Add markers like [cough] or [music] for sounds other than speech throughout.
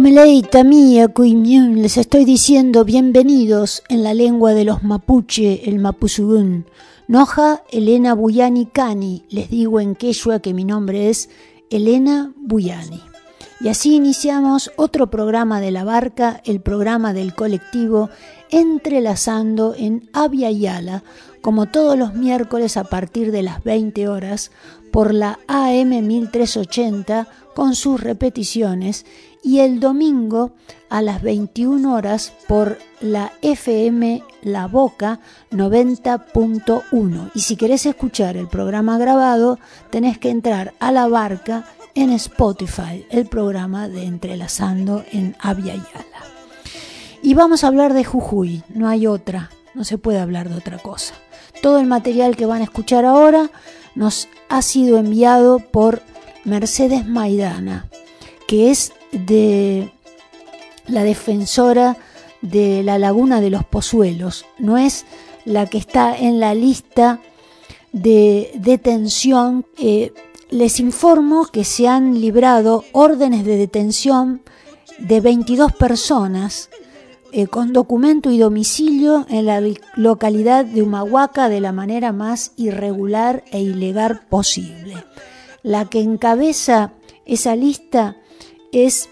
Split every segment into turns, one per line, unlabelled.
Comelei, Tamía, Cuimión, les estoy diciendo bienvenidos en la lengua de los mapuche, el mapuzugún. Noja Elena Buyani Cani, les digo en quechua que mi nombre es Elena Buyani. Y así iniciamos otro programa de la barca, el programa del colectivo Entrelazando en Avia Yala, como todos los miércoles a partir de las 20 horas por la AM 1380 con sus repeticiones y el domingo a las 21 horas por la FM La Boca 90.1. Y si querés escuchar el programa grabado, tenés que entrar a la barca en Spotify, el programa de Entrelazando en Avia Yala. Y vamos a hablar de Jujuy, no hay otra, no se puede hablar de otra cosa. Todo el material que van a escuchar ahora nos ha sido enviado por Mercedes Maidana, que es de la defensora de la laguna de los Pozuelos, no es la que está en la lista de detención. Eh, les informo que se han librado órdenes de detención de 22 personas eh, con documento y domicilio en la localidad de Humahuaca de la manera más irregular e ilegal posible. La que encabeza esa lista es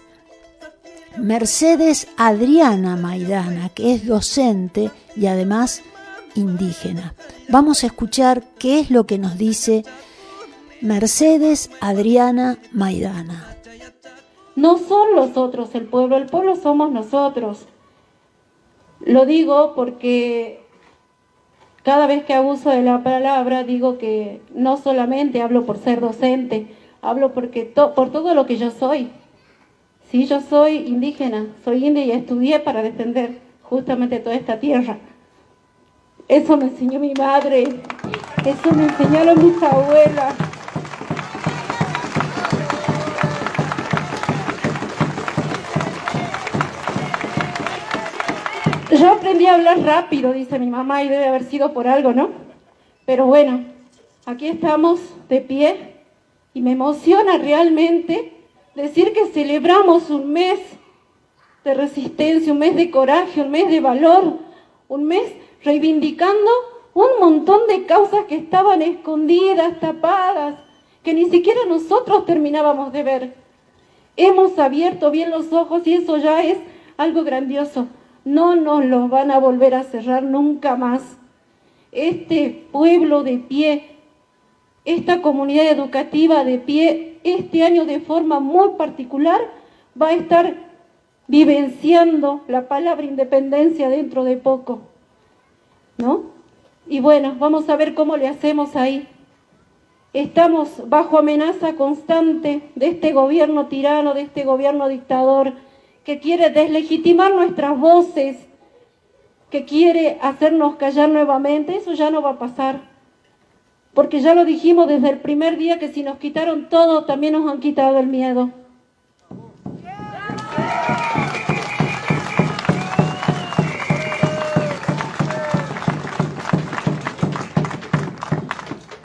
Mercedes Adriana Maidana, que es docente y además indígena. Vamos a escuchar qué es lo que nos dice Mercedes Adriana Maidana.
No son los otros el pueblo, el pueblo somos nosotros. Lo digo porque cada vez que abuso de la palabra digo que no solamente hablo por ser docente, hablo porque por todo lo que yo soy. Sí, yo soy indígena, soy india y estudié para defender justamente toda esta tierra. Eso me enseñó mi madre, eso me enseñaron mis abuelas. Yo aprendí a hablar rápido, dice mi mamá, y debe haber sido por algo, ¿no? Pero bueno, aquí estamos de pie y me emociona realmente decir que celebramos un mes de resistencia, un mes de coraje, un mes de valor, un mes reivindicando un montón de causas que estaban escondidas, tapadas, que ni siquiera nosotros terminábamos de ver. Hemos abierto bien los ojos y eso ya es algo grandioso. No nos los van a volver a cerrar nunca más. Este pueblo de pie, esta comunidad educativa de pie este año de forma muy particular va a estar vivenciando la palabra independencia dentro de poco. ¿No? Y bueno, vamos a ver cómo le hacemos ahí. Estamos bajo amenaza constante de este gobierno tirano, de este gobierno dictador, que quiere deslegitimar nuestras voces, que quiere hacernos callar nuevamente. Eso ya no va a pasar. Porque ya lo dijimos desde el primer día que si nos quitaron todo, también nos han quitado el miedo.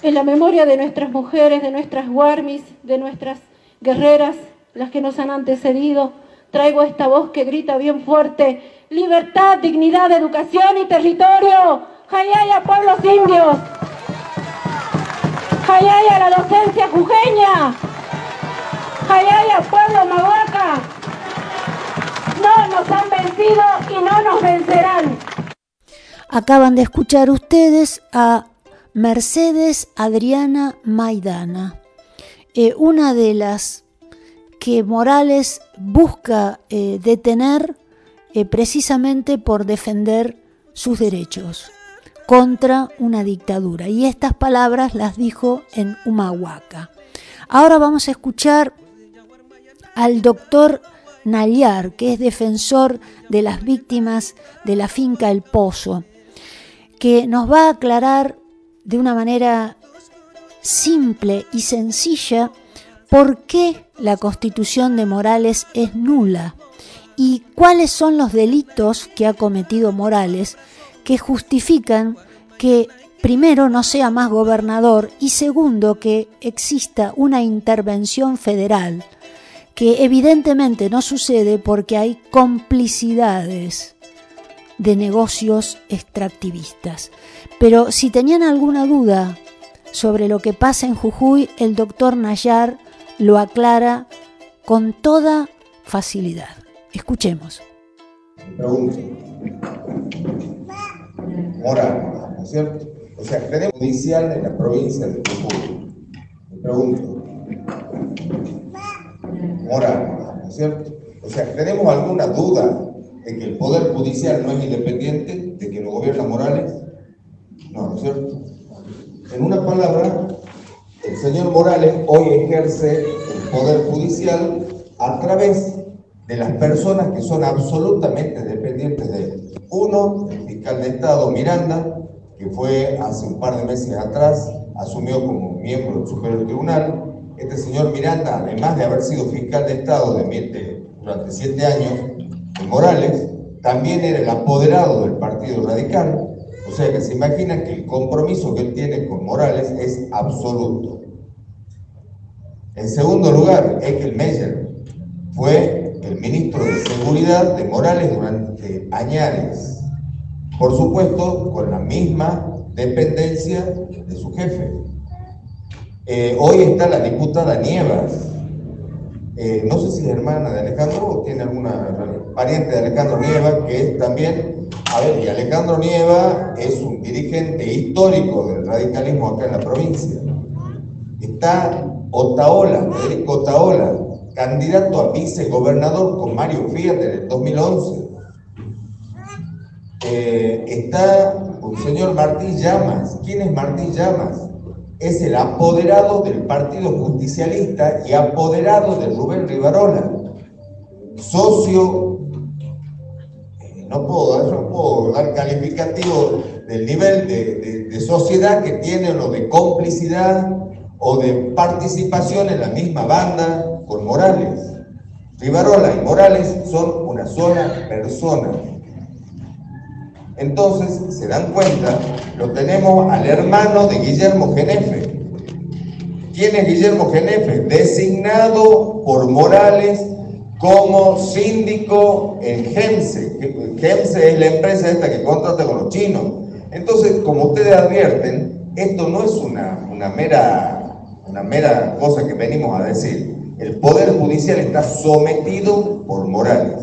En la memoria de nuestras mujeres, de nuestras guarmis, de nuestras guerreras, las que nos han antecedido, traigo esta voz que grita bien fuerte, libertad, dignidad, educación y territorio. ¡Jayaya, pueblos indios! Jayaya, la docencia jujeña. Jayaya, pueblo mahuaca. No nos han vencido y no nos vencerán.
Acaban de escuchar ustedes a Mercedes Adriana Maidana, eh, una de las que Morales busca eh, detener eh, precisamente por defender sus derechos. contra una dictadura. Y estas palabras las dijo en Humahuaca. Ahora vamos a escuchar al doctor Nayar, que es defensor de las víctimas de la finca El Pozo, que nos va a aclarar de una manera simple y sencilla por qué la constitución de Morales es nula y cuáles son los delitos que ha cometido Morales que justifican que primero no sea más gobernador y segundo que exista una intervención federal que evidentemente no sucede porque hay complicidades de negocios extractivistas. Pero si tenían alguna duda sobre lo que pasa en Jujuy, el doctor Nayar lo aclara con toda facilidad. Escuchemos.
Moral, ¿no es cierto? O sea, tenemos judicial en la provincia de Jujuy. Me pregunto. Moral, ¿no es cierto? O sea, ¿tenemos alguna duda de que el Poder Judicial no es independiente, de que lo gobierna Morales? No, ¿no es cierto? En una palabra, el señor Morales hoy ejerce el Poder Judicial a través de las personas que son absolutamente dependientes de. Uno, el fiscal de Estado Miranda, que fue hace un par de meses atrás, asumió como miembro del Superior Tribunal. Este señor Miranda, además de haber sido fiscal de Estado durante siete años de Morales, también era el apoderado del Partido Radical. O sea que se imagina que el compromiso que él tiene con Morales es absoluto. En segundo lugar, Ekel Meyer fue el ministro de Seguridad de Morales durante años. Por supuesto, con la misma dependencia de su jefe. Eh, hoy está la diputada Nievas. Eh, no sé si es hermana de Alejandro o tiene alguna pariente de Alejandro Nieva, que es también, a ver, y Alejandro Nieva es un dirigente histórico del radicalismo acá en la provincia. Está Otaola, Federico Otaola, candidato a vicegobernador con Mario Fiat en el 2011. Eh, está un señor Martín Llamas. ¿Quién es Martín Llamas? Es el apoderado del Partido Justicialista y apoderado de Rubén Rivarola, socio, no, puedo, no dar calificativo del nivel de, sociedad que tiene o de complicidad o de participación en la misma banda con Morales. Rivarola y Morales son una sola persona. Entonces, se dan cuenta, lo tenemos al hermano de Guillermo Genefe. ¿Quién es Guillermo Genefe? Designado por Morales como síndico en GEMSE. GEMSE es la empresa esta que contrata con los chinos. Entonces, como ustedes advierten, esto no es una, una, mera, una mera cosa que venimos a decir. El Poder Judicial está sometido por Morales.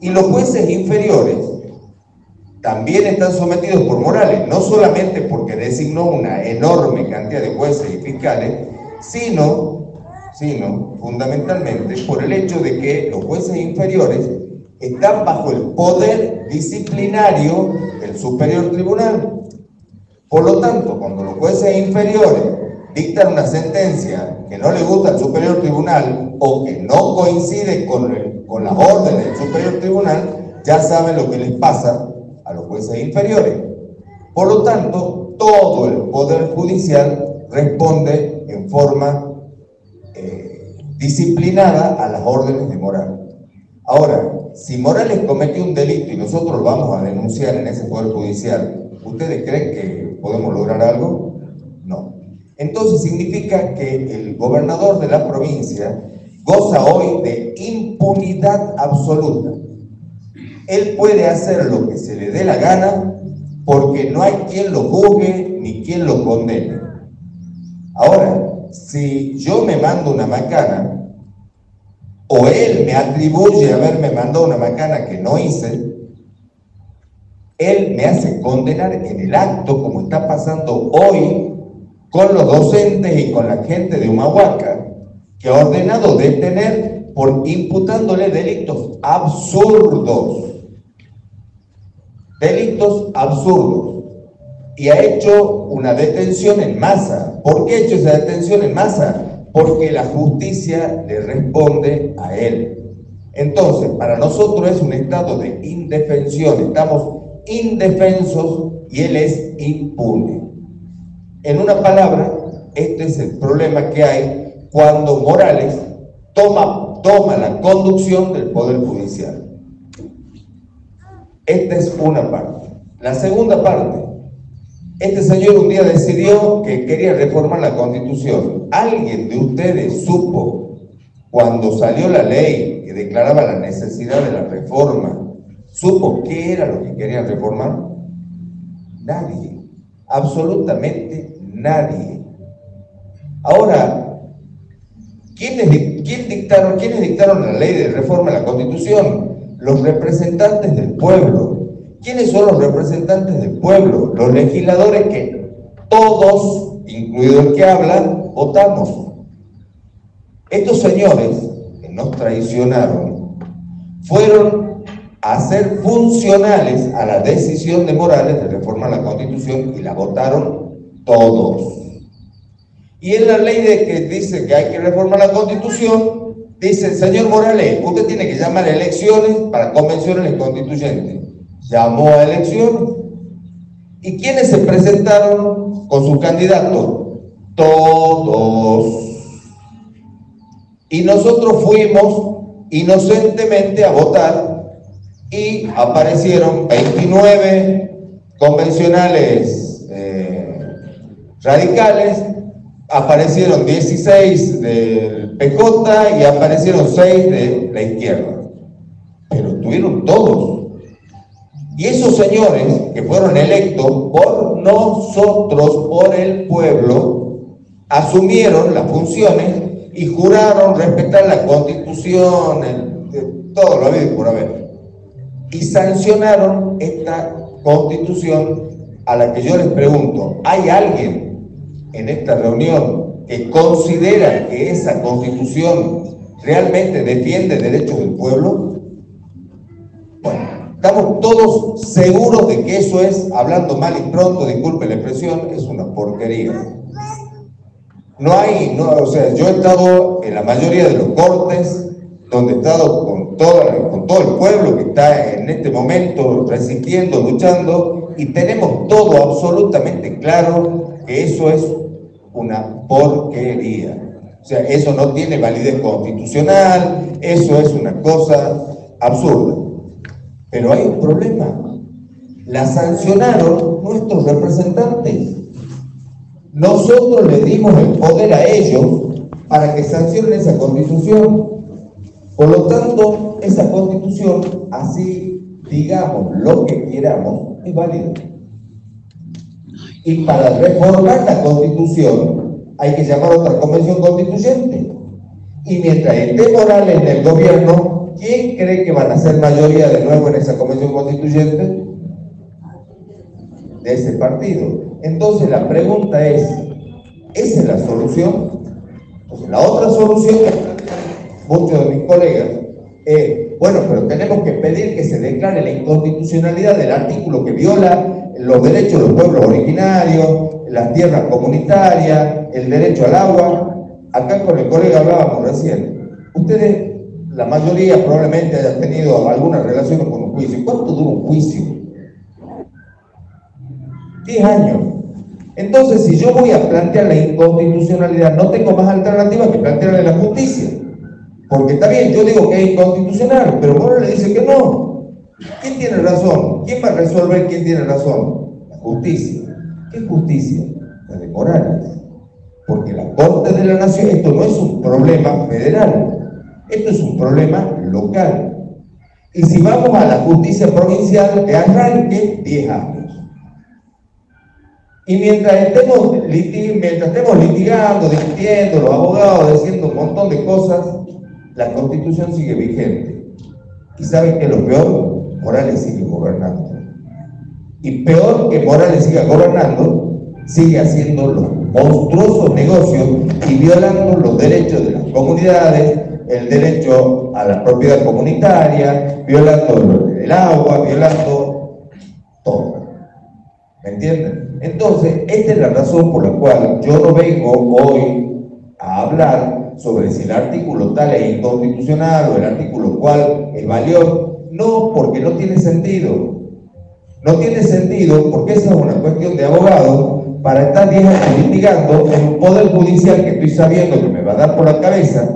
Y los jueces inferiores también están sometidos por Morales, no solamente porque designó una enorme cantidad de jueces y fiscales, sino, sino fundamentalmente por el hecho de que los jueces inferiores están bajo el poder disciplinario del superior tribunal. Por lo tanto, cuando los jueces inferiores dictan una sentencia que no le gusta al superior tribunal o que no coincide con, con las órdenes del superior tribunal, ya saben lo que les pasa a los jueces inferiores. Por lo tanto, todo el Poder Judicial responde en forma disciplinada a las órdenes de Morales. Ahora, si Morales cometió un delito y nosotros lo vamos a denunciar en ese Poder Judicial, ¿ustedes creen que podemos lograr algo? No. Entonces significa que el gobernador de la provincia goza hoy de impunidad absoluta él puede hacer lo que se le dé la gana porque no hay quien lo juzgue ni quien lo condene. Ahora, si yo me mando una macana o él me atribuye haberme mandado una macana que no hice, él me hace condenar en el acto como está pasando hoy con los docentes y con la gente de Humahuaca, que ha ordenado detener por imputándole delitos absurdos delitos absurdos. y ha hecho una detención en masa. ¿Por qué hecho esa detención en masa? Porque la justicia le responde a él. Entonces, para nosotros es un estado de indefensión, estamos indefensos y él es impune. En una palabra, este es el problema que hay cuando Morales toma, toma la conducción del Poder Judicial. Esta es una parte. La segunda parte, este señor un día decidió que quería reformar la constitución. ¿Alguien de ustedes supo cuando salió la ley que declaraba la necesidad de la reforma, supo qué era lo que querían reformar? Nadie, absolutamente nadie. Ahora, ¿quiénes, dictaron, ¿quiénes dictaron la ley de reforma de la constitución? los representantes del pueblo. ¿Quiénes son los representantes del pueblo? Los legisladores que todos, incluido el que habla, votamos. Estos señores que nos traicionaron fueron a ser funcionales a la decisión de Morales de reformar la constitución y la votaron todos. Y en la ley de que dice que hay que reformar la constitución, Dice, señor Morales, usted tiene que llamar elecciones para convenciones constituyentes. Llamó a elecciones. ¿Y quiénes se presentaron con sus candidatos? Todos. Y nosotros fuimos inocentemente a votar y aparecieron 29 convencionales eh, radicales aparecieron 16 del PJ y aparecieron 6 de la izquierda. Pero estuvieron todos. Y esos señores que fueron electos por nosotros, por el pueblo, asumieron las funciones y juraron respetar la constitución, todo lo habido por haber. Y sancionaron esta constitución a la que yo les pregunto, ¿hay alguien en esta reunión que considera que esa constitución realmente defiende derechos del pueblo? Bueno, estamos todos seguros de que eso es, hablando mal y pronto, disculpe la expresión, es una porquería. No hay, no, o sea, yo he estado en la mayoría de los cortes, donde he estado con, toda, con todo el pueblo que está en este momento resistiendo, luchando, y tenemos todo absolutamente claro que eso es una porquería. O sea, eso no tiene validez constitucional, eso es una cosa absurda. Pero hay un problema. La sancionaron nuestros representantes. Nosotros le dimos el poder a ellos para que sancionen esa constitución. Por lo tanto, esa constitución, así digamos lo que queramos, es válida. Y para reformar la constitución hay que llamar otra convención constituyente. Y mientras esté Morales en el gobierno, ¿quién cree que van a ser mayoría de nuevo en esa convención constituyente? De ese partido. Entonces la pregunta es, ¿esa es la solución? Entonces la otra solución muchos de mis colegas es, bueno, pero tenemos que pedir que se declare la inconstitucionalidad del artículo que viola los derechos de los pueblos originarios, las tierras comunitarias, el derecho al agua. Acá con el colega hablábamos recién. Ustedes, la mayoría probablemente hayan tenido alguna relación con un juicio. ¿Cuánto dura un juicio? Diez años. Entonces, si yo voy a plantear la inconstitucionalidad, no tengo más alternativa que plantearle la justicia. Porque está bien, yo digo que es inconstitucional, pero Moro le dice que no. ¿Quién tiene razón? ¿Quién va a resolver quién tiene razón? La justicia. ¿Qué justicia? La de Morales. Porque la Corte de la Nación, esto no es un problema federal, esto es un problema local. Y si vamos a la justicia provincial, de arranque 10 años. Y mientras estemos, litigando, discutiendo, los abogados diciendo un montón de cosas, la constitución sigue vigente. ¿Y saben qué es lo peor? Morales sigue gobernando. Y peor que Morales siga gobernando, sigue haciendo los monstruosos negocios y violando los derechos de las comunidades, el derecho a la propiedad comunitaria, violando el agua, violando todo. ¿Me entienden? Entonces, esta es la razón por la cual yo no vengo hoy a hablar sobre si el artículo tal es inconstitucional o el artículo cual es valioso. No, porque no tiene sentido. No tiene sentido porque esa es una cuestión de abogado para estar 10 años litigando en un poder judicial que estoy sabiendo que me va a dar por la cabeza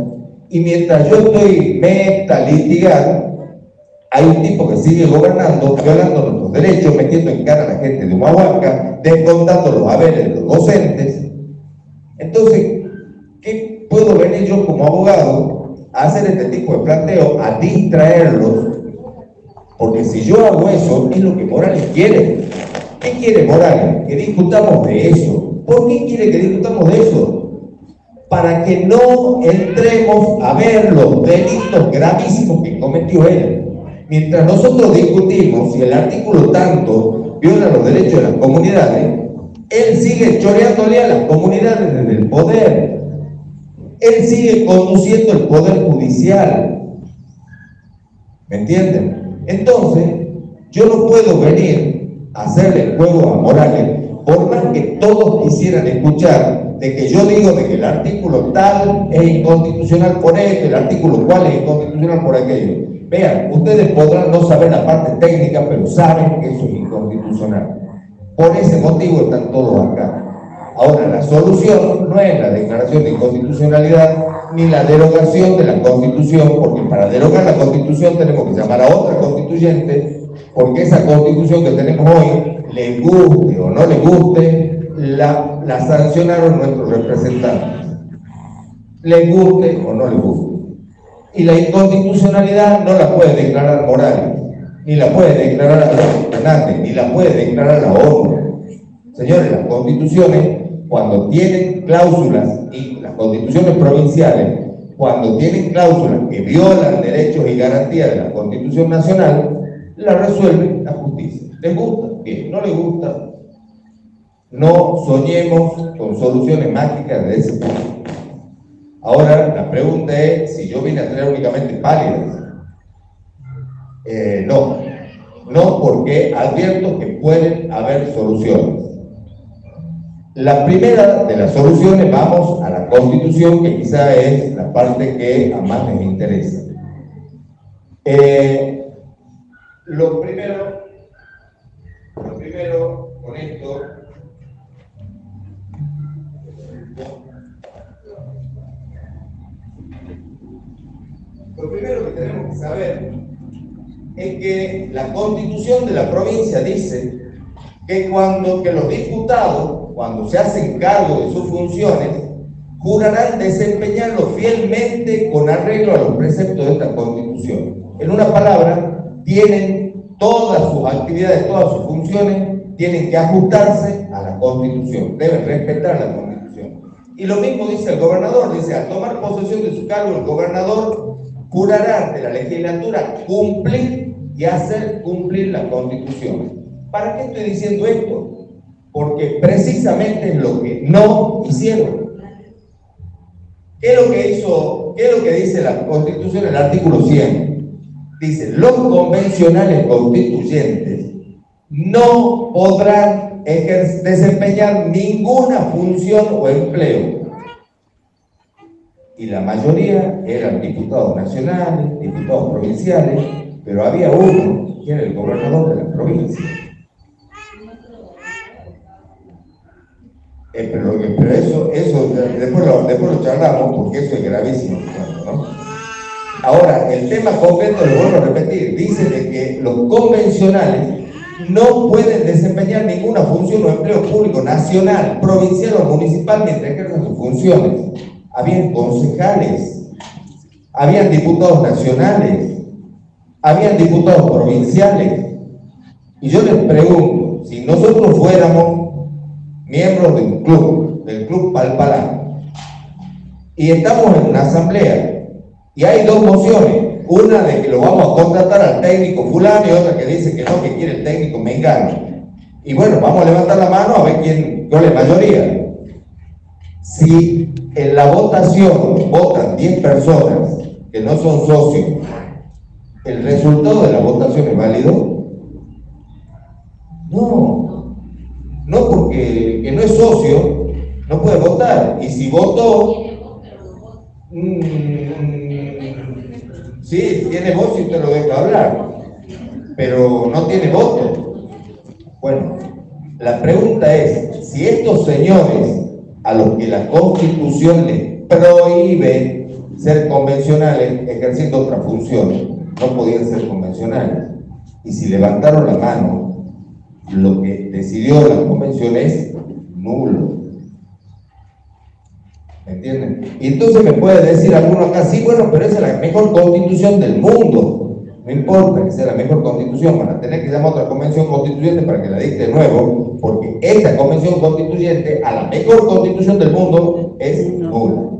y mientras yo estoy meta litigando, hay un tipo que sigue gobernando, violando nuestros derechos, metiendo en cara a la gente de Humahuaca, descontando los haberes de los docentes. Entonces, ¿qué puedo venir yo como abogado a hacer este tipo de planteo, a distraerlos? Porque si yo hago eso, es lo que Morales quiere. ¿Qué quiere Morales? Que discutamos de eso. ¿Por qué quiere que discutamos de eso? Para que no entremos a ver los delitos gravísimos que cometió él. Mientras nosotros discutimos si el artículo tanto viola los derechos de las comunidades, él sigue choreándole a las comunidades desde el poder. Él sigue conduciendo el poder judicial. ¿Me entienden? Entonces, yo no puedo venir a hacerle juego a Morales, que todos quisieran escuchar de que yo digo de que el artículo tal es inconstitucional por esto, el artículo cual es inconstitucional por aquello. Vean, ustedes podrán no saber la parte técnica, pero saben que eso es inconstitucional. Por ese motivo están todos acá. Ahora, la solución no es la declaración de inconstitucionalidad ni la derogación de la constitución, porque para derogar la constitución tenemos que llamar a otra constituyente, porque esa constitución que tenemos hoy, le guste o no le guste, la, la sancionaron nuestros representantes. Le guste o no le guste. Y la inconstitucionalidad no la puede declarar Morales, ni la puede declarar Fernández, ni la puede declarar la ONU. Señores, las constituciones, cuando tienen cláusulas, y las constituciones provinciales, cuando tienen cláusulas que violan derechos y garantías de la Constitución Nacional, la resuelve la justicia. ¿Les gusta? Bien. ¿No les gusta? No soñemos con soluciones mágicas de ese tipo. Ahora, la pregunta es si yo vine a traer únicamente pálidas. Eh, no, no porque advierto que pueden haber soluciones. La primera de las soluciones, vamos a la constitución, que quizá es la parte que a más les interesa. Eh, lo primero, lo primero con esto Lo primero saber es que la constitución de la provincia dice que cuando que los diputados, cuando se hacen cargo de sus funciones, jurarán desempeñarlo fielmente con arreglo a los preceptos de esta constitución. En una palabra, tienen todas sus actividades, todas sus funciones, tienen que ajustarse a la constitución, deben respetar la constitución. Y lo mismo dice el gobernador, dice, al tomar posesión de su cargo, el gobernador jurará ante la legislatura cumplir y hacer cumplir la constitución. ¿Para qué estoy diciendo esto? Porque precisamente es lo que no hicieron. ¿Qué es lo que hizo, qué es lo que dice la constitución el artículo 100? Dice, los convencionales constituyentes no podrán desempeñar ninguna función o empleo y la mayoría eran diputados nacionales, diputados provinciales, pero había uno que era el gobernador de la provincia. Eh, pero, eso, eso después, lo, después lo charlamos porque eso es gravísimo. Ahora, el tema concreto, lo vuelvo a repetir, dice de que los convencionales no pueden desempeñar ninguna función o empleo público nacional, provincial o municipal mientras ejerzan sus funciones habían concejales, habían diputados nacionales, habían diputados provinciales. Y yo les pregunto, si nosotros fuéramos miembros de un club, del Club Palpalá, y estamos en una asamblea, y hay dos mociones, una de que lo vamos a contratar al técnico fulano y otra que dice que no, que quiere el técnico mengano. Y bueno, vamos a levantar la mano a ver quién, cuál es mayoría. Si en la votación votan 10 personas que no son socios, ¿el resultado de la votación es válido? No, No porque que no es socio no puede votar. Y si votó, mm, sí, tiene voz y te lo deja hablar, pero no tiene voto. Bueno, la pregunta es, si estos señores a los que la Constitución les prohíbe ser convencionales ejerciendo otra función, no podían ser convencionales. Y si levantaron la mano, lo que decidió la convención es nulo. ¿Me entienden? Y entonces me puede decir alguno acá, sí, bueno, pero esa es la mejor constitución del mundo. No importa que sea la mejor constitución, van a tener que llamar otra convención constituyente para que la dicte de nuevo, porque esta convención constituyente a la mejor constitución del mundo es nula.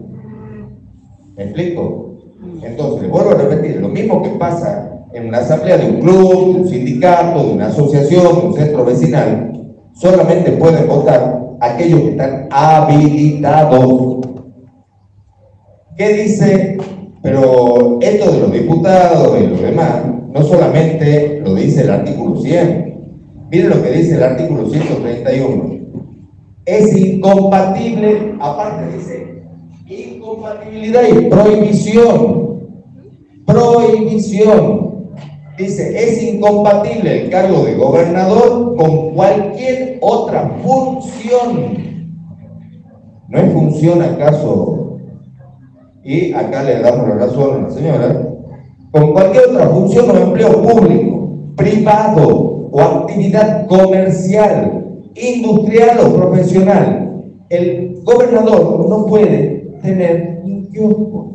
¿Me explico? Entonces, vuelvo a repetir, lo mismo que pasa en una asamblea de un club, de un sindicato, de una asociación, de un centro vecinal, solamente pueden votar aquellos que están habilitados. ¿Qué dice pero esto de los diputados y los demás, no solamente lo dice el artículo 100, miren lo que dice el artículo 131. Es incompatible, aparte dice, incompatibilidad y prohibición. Prohibición. Dice, es incompatible el cargo de gobernador con cualquier otra función. ¿No es función acaso y acá le damos la razón a la señora, con cualquier otra función o empleo público, privado o actividad comercial, industrial o profesional, el gobernador no puede tener un kiosco.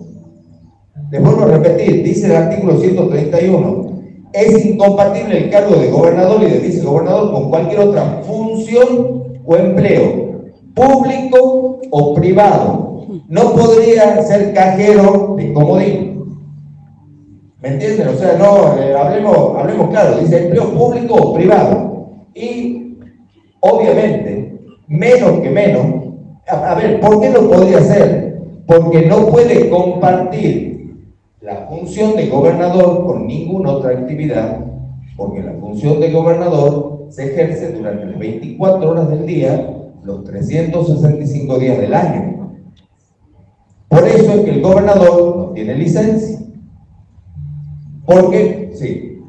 Les vuelvo a repetir, dice el artículo 131, es incompatible el cargo de gobernador y de vicegobernador con cualquier otra función o empleo, público o privado, no podría ser cajero de comodín. ¿Me entienden? O sea, no, eh, hablemos, hablemos claro, dice empleo público o privado. Y obviamente, menos que menos, a, a ver, ¿por qué no podría ser? Porque no puede compartir la función de gobernador con ninguna otra actividad, porque la función de gobernador se ejerce durante las 24 horas del día, los 365 días del año. Por eso es que el gobernador no tiene licencia. Porque, sí.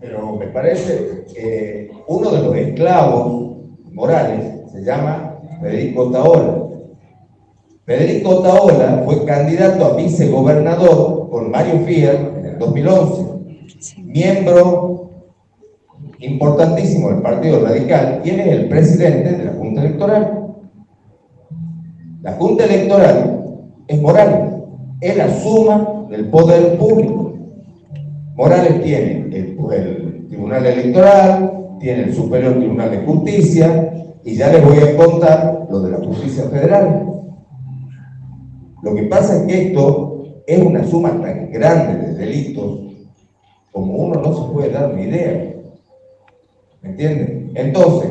Pero me parece que uno de los esclavos morales se llama Federico Taola. Federico Taola fue candidato a vicegobernador con Mario Fier en el 2011, miembro importantísimo del Partido Radical, ¿quién es el presidente de la Junta Electoral? La Junta Electoral es Morales, es la suma del poder público. Morales tiene el, el Tribunal Electoral, tiene el Superior Tribunal de Justicia, y ya les voy a contar lo de la justicia federal. Lo que pasa es que esto es una suma tan grande de delitos como uno no se puede dar una idea. ¿Me? Entonces,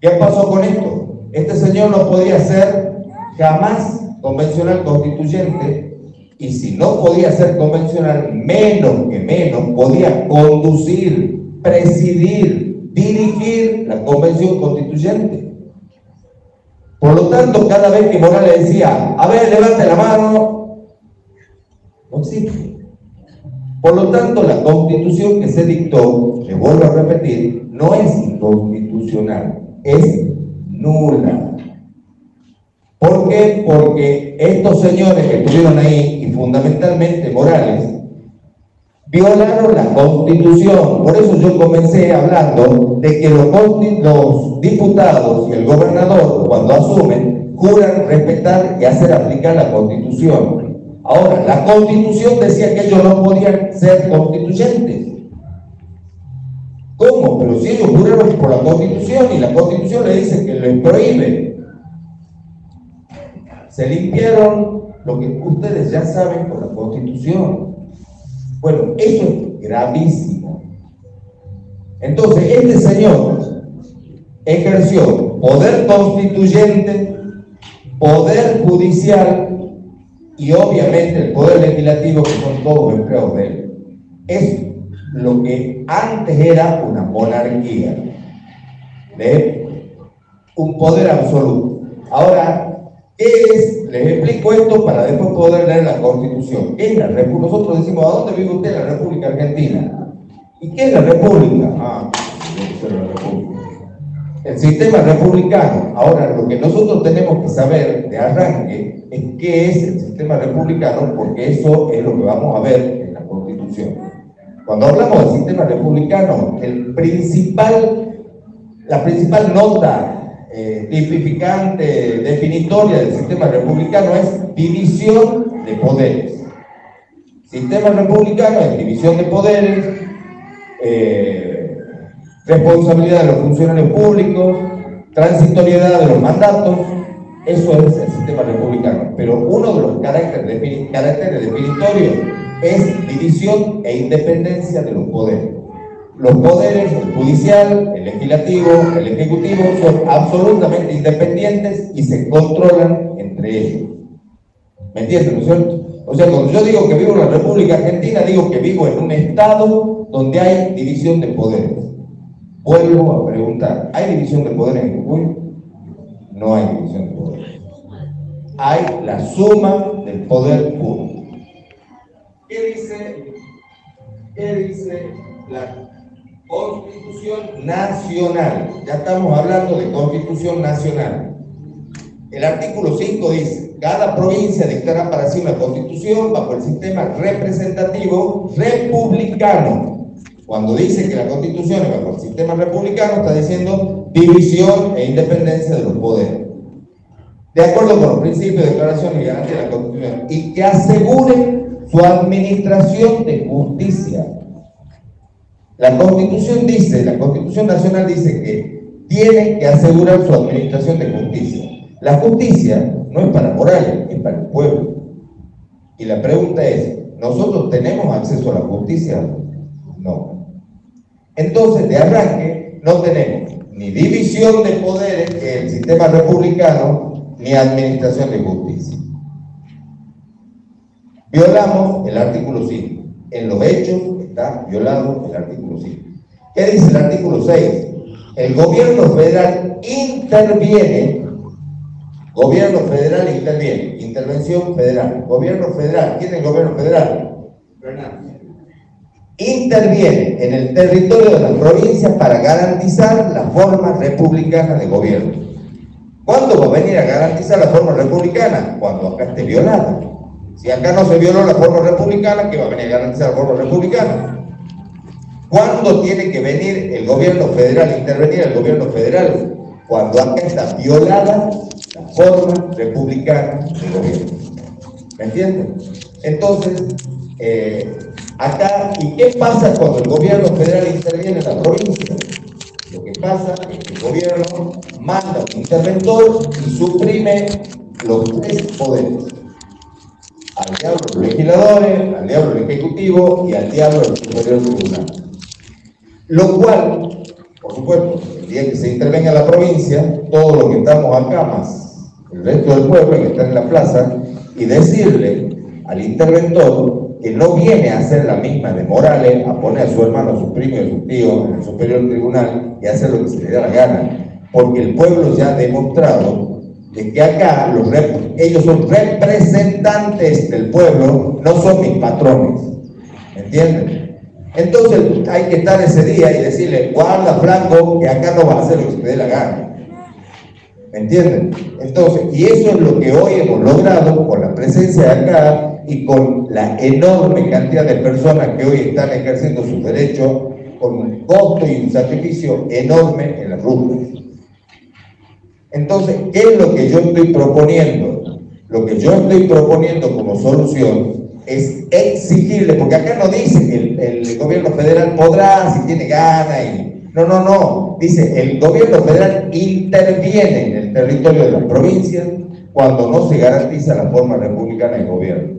¿qué pasó con esto? Este señor no podía ser jamás convencional constituyente y si no podía ser convencional, menos que menos podía conducir, presidir, dirigir la convención constituyente. Por lo tanto, cada vez que Morales decía, a ver, levante la mano, no existe. Por lo tanto, la constitución que se dictó, le vuelvo a repetir, no es inconstitucional, es nula. ¿Por qué? Porque estos señores que estuvieron ahí, y fundamentalmente Morales, violaron la constitución. Por eso yo comencé hablando de que los, los diputados y el gobernador, cuando asumen, juran respetar y hacer aplicar la constitución. Ahora, la constitución decía que ellos no podían ser constituyentes. ¿Cómo? Pero si ellos juraron por la constitución y la constitución le dice que les prohíbe. Se limpiaron lo que ustedes ya saben por la constitución. Bueno, eso es gravísimo. Entonces, este señor ejerció poder constituyente, poder judicial y obviamente el poder legislativo que son todos empleados de él. Eso lo que antes era una monarquía, de un poder absoluto. Ahora, ¿qué es? Les explico esto para después poder leer la Constitución. ¿Qué es la República? Nosotros decimos, ¿a dónde vive usted? La República Argentina. ¿Y qué es la República? Ah, la República. El sistema republicano. Ahora, lo que nosotros tenemos que saber de arranque es qué es el sistema republicano, porque eso es lo que vamos a ver en la Constitución. Cuando hablamos del sistema republicano, principal, la principal nota eh, tipificante, definitoria del sistema republicano es división de poderes. Sistema republicano es división de poderes, eh, responsabilidad de los funcionarios públicos, transitoriedad de los mandatos, eso es el sistema republicano. Pero uno de los caracteres, definitorios es división e independencia de los poderes. Los poderes, el judicial, el legislativo, el ejecutivo, son absolutamente independientes y se controlan entre ellos. ¿Me entienden, no es cierto? O sea, cuando yo digo que vivo en la República Argentina, digo que vivo en un Estado donde hay división de poderes. Vuelvo a preguntar, ¿hay división de poderes en Jujuy? No hay división de poderes. Hay la suma del poder público. ¿Qué dice, qué dice la Constitución Nacional? Ya estamos hablando de Constitución Nacional. El artículo 5 dice, cada provincia dictará para sí una constitución bajo el sistema representativo republicano. Cuando dice que la constitución es bajo el sistema republicano, está diciendo división e independencia de los poderes. De acuerdo con los principios de declaración y garantía de la constitución. Y que asegure su administración de justicia. La Constitución dice, la Constitución Nacional dice que tiene que asegurar su administración de justicia. La justicia no es para Morales, es para el pueblo. Y la pregunta es, ¿nosotros tenemos acceso a la justicia? No. Entonces, de arranque, no tenemos ni división de poderes, es el sistema republicano, ni administración de justicia. Violamos el artículo 5. En los hechos está violado el artículo 5. ¿Qué dice el artículo 6? El gobierno federal interviene, gobierno federal interviene, intervención federal, gobierno federal, ¿quién es el gobierno federal? Interviene en el territorio de las provincias para garantizar la forma republicana de gobierno. ¿Cuándo va a venir a garantizar la forma republicana? Cuando acá esté violada. Si acá no se violó la forma republicana, ¿qué va a venir a garantizar la forma republicana? ¿Cuándo tiene que venir el gobierno federal, intervenir el gobierno federal? Cuando acá está violada la forma republicana de gobierno. ¿Me entienden? Entonces, eh, acá, ¿y qué pasa cuando el gobierno federal interviene en la provincia? Lo que pasa es que el gobierno manda un interventor y suprime los tres poderes al diablo los legisladores, al diablo el ejecutivo y al diablo el superior tribunal. Lo cual, por supuesto, el día que se intervenga la provincia, todos los que estamos acá, más el resto del pueblo que está en la plaza, y decirle al interventor que no viene a hacer la misma de Morales, a poner a su hermano, a su primo y a su tío en el superior tribunal y hacer lo que se le dé la gana, porque el pueblo ya ha demostrado de que acá los ellos son representantes del pueblo, no son mis patrones. ¿Entienden? Entonces hay que estar ese día y decirle, guarda Franco, que acá no va a hacer lo que se te dé la gana. ¿Me entienden? Entonces, y eso es lo que hoy hemos logrado con la presencia de acá y con la enorme cantidad de personas que hoy están ejerciendo sus derechos con un costo y un sacrificio enorme en las rutas. Entonces, ¿qué es lo que yo estoy proponiendo? Lo que yo estoy proponiendo como solución es exigirle, porque acá no dice que el, gobierno federal podrá si tiene ganas y... No, no, no. Dice, el gobierno federal interviene en el territorio de las provincias cuando no se garantiza la forma republicana de gobierno.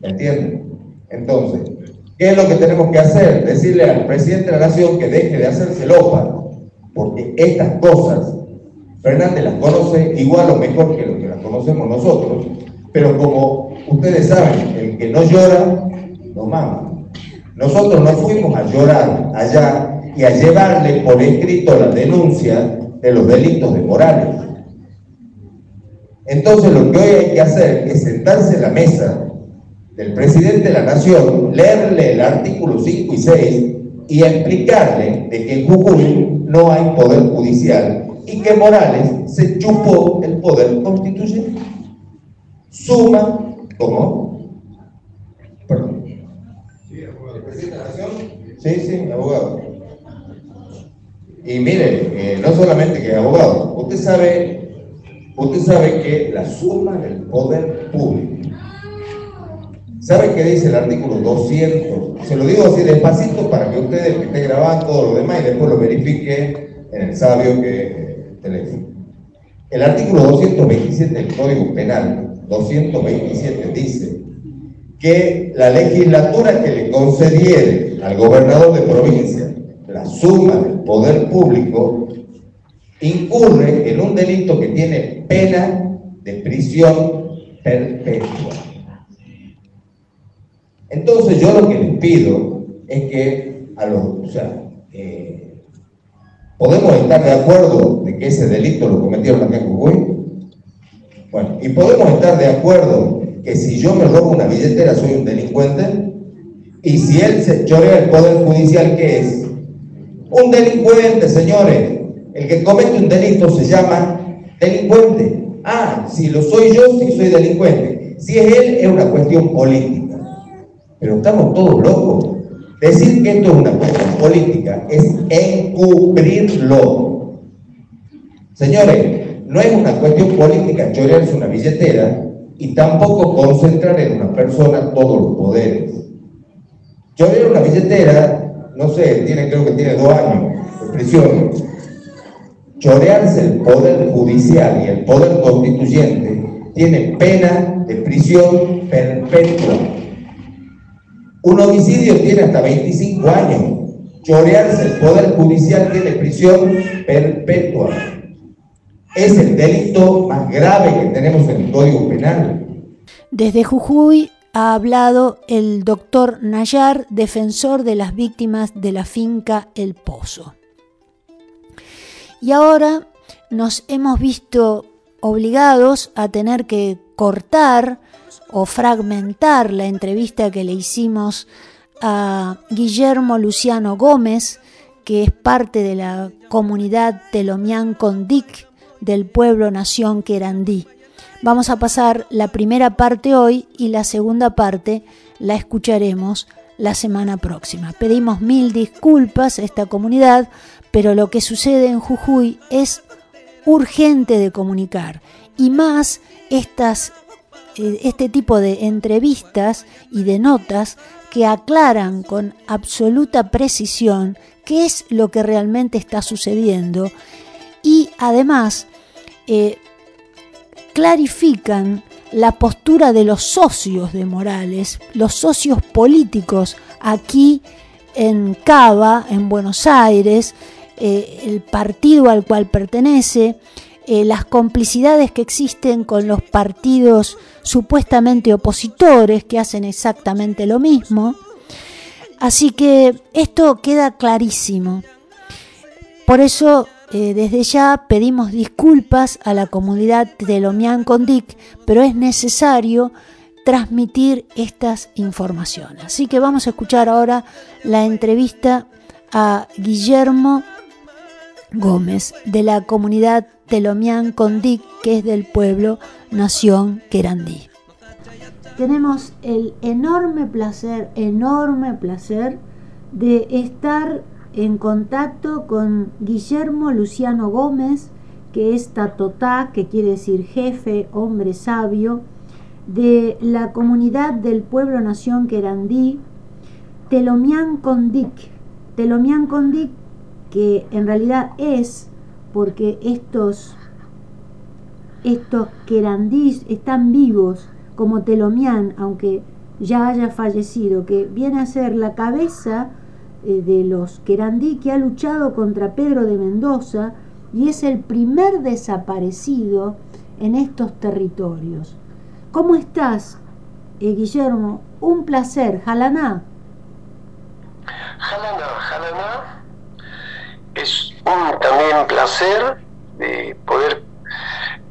¿Me entienden? Entonces, ¿qué es lo que tenemos que hacer? Decirle al presidente de la nación que deje de hacerse lopa, porque estas cosas Fernández las conoce igual o mejor que lo que las conocemos nosotros, pero como ustedes saben, el que no llora, no mama. Nosotros no fuimos a llorar allá y a llevarle por escrito la denuncia de los delitos de Morales. Entonces lo que hoy hay que hacer es sentarse en la mesa del presidente de la Nación, leerle el artículo 5 y 6 y explicarle de que en Jujuy no hay poder judicial y que Morales se chupó el poder constituyente. Suma, ¿cómo? Perdón. ¿El presidente de la Nación? Sí, sí, abogado. Y mire, eh, no solamente que es abogado, usted sabe, usted sabe que la suma del poder público ¿Sabe qué dice el artículo 200? Se lo digo así despacito para que ustedes que estén grabando todo lo demás y después lo verifique en el sabio que teléfono. El artículo 227 del Código Penal, 227, dice que la legislatura que le concediere al gobernador de provincia la suma del poder público incurre en un delito que tiene pena de prisión perpetua. Entonces yo lo que les pido es que a los, o sea, eh, podemos estar de acuerdo de que ese delito lo cometieron acá en. Bueno, y podemos estar de acuerdo que si yo me robo una billetera soy un delincuente. Y si él se chorea el poder judicial, ¿qué es? Un delincuente, señores. El que comete un delito se llama delincuente. Ah, si lo soy yo, si soy delincuente. Si es él, es una cuestión política. Pero estamos todos locos. Decir que esto es una cuestión política es encubrirlo. Señores, no es una cuestión política chorearse una billetera y tampoco concentrar en una persona todos los poderes. Chorear una billetera, no sé, tiene, creo que tiene dos años de prisión. Chorearse el poder judicial y el poder constituyente tiene pena de prisión perpetua. Un homicidio tiene hasta 25 años. Chorearse el Poder Judicial tiene prisión perpetua. Es el delito más grave que tenemos en el Código Penal.
Desde Jujuy ha hablado el doctor Nayar, defensor de las víctimas de la finca El Pozo. Y ahora nos hemos visto obligados a tener que cortar o fragmentar la entrevista que le hicimos a Guillermo Luciano Gómez, que es parte de la comunidad Telomián Condic del pueblo Nación Querandí. Vamos a pasar la primera parte hoy y la segunda parte la escucharemos la semana próxima. Pedimos mil disculpas a esta comunidad, pero lo que sucede en Jujuy es urgente de comunicar y más estas eh, este tipo de entrevistas y de notas que aclaran con absoluta precisión qué es lo que realmente está sucediendo y además eh, clarifican la postura de los socios de Morales, los socios políticos aquí en Cava, en Buenos Aires, eh, el partido al cual pertenece, eh, las complicidades que existen con los partidos supuestamente opositores que hacen exactamente lo mismo. Así que esto queda clarísimo. Por eso eh, desde ya pedimos disculpas a la comunidad de Lomian Condic, pero es necesario transmitir estas informaciones. Así que vamos a escuchar ahora la entrevista a Guillermo Gómez de la comunidad Telomián Condic, que es del pueblo Nación Querandí. Tenemos el enorme placer, enorme placer de estar en contacto con Guillermo Luciano Gómez, que es Tatotá, que quiere decir jefe, hombre sabio, de la comunidad del pueblo Nación Querandí, Telomián Condic. Telomián Condic, que en realidad es porque estos, estos querandís están vivos como Telomián, aunque ya haya fallecido, que viene a ser la cabeza eh, de los Querandí que ha luchado contra Pedro de Mendoza y es el primer desaparecido en estos territorios. ¿Cómo estás, eh, Guillermo? Un placer, Jalaná.
Jalaná, Jalaná, es un también placer de poder,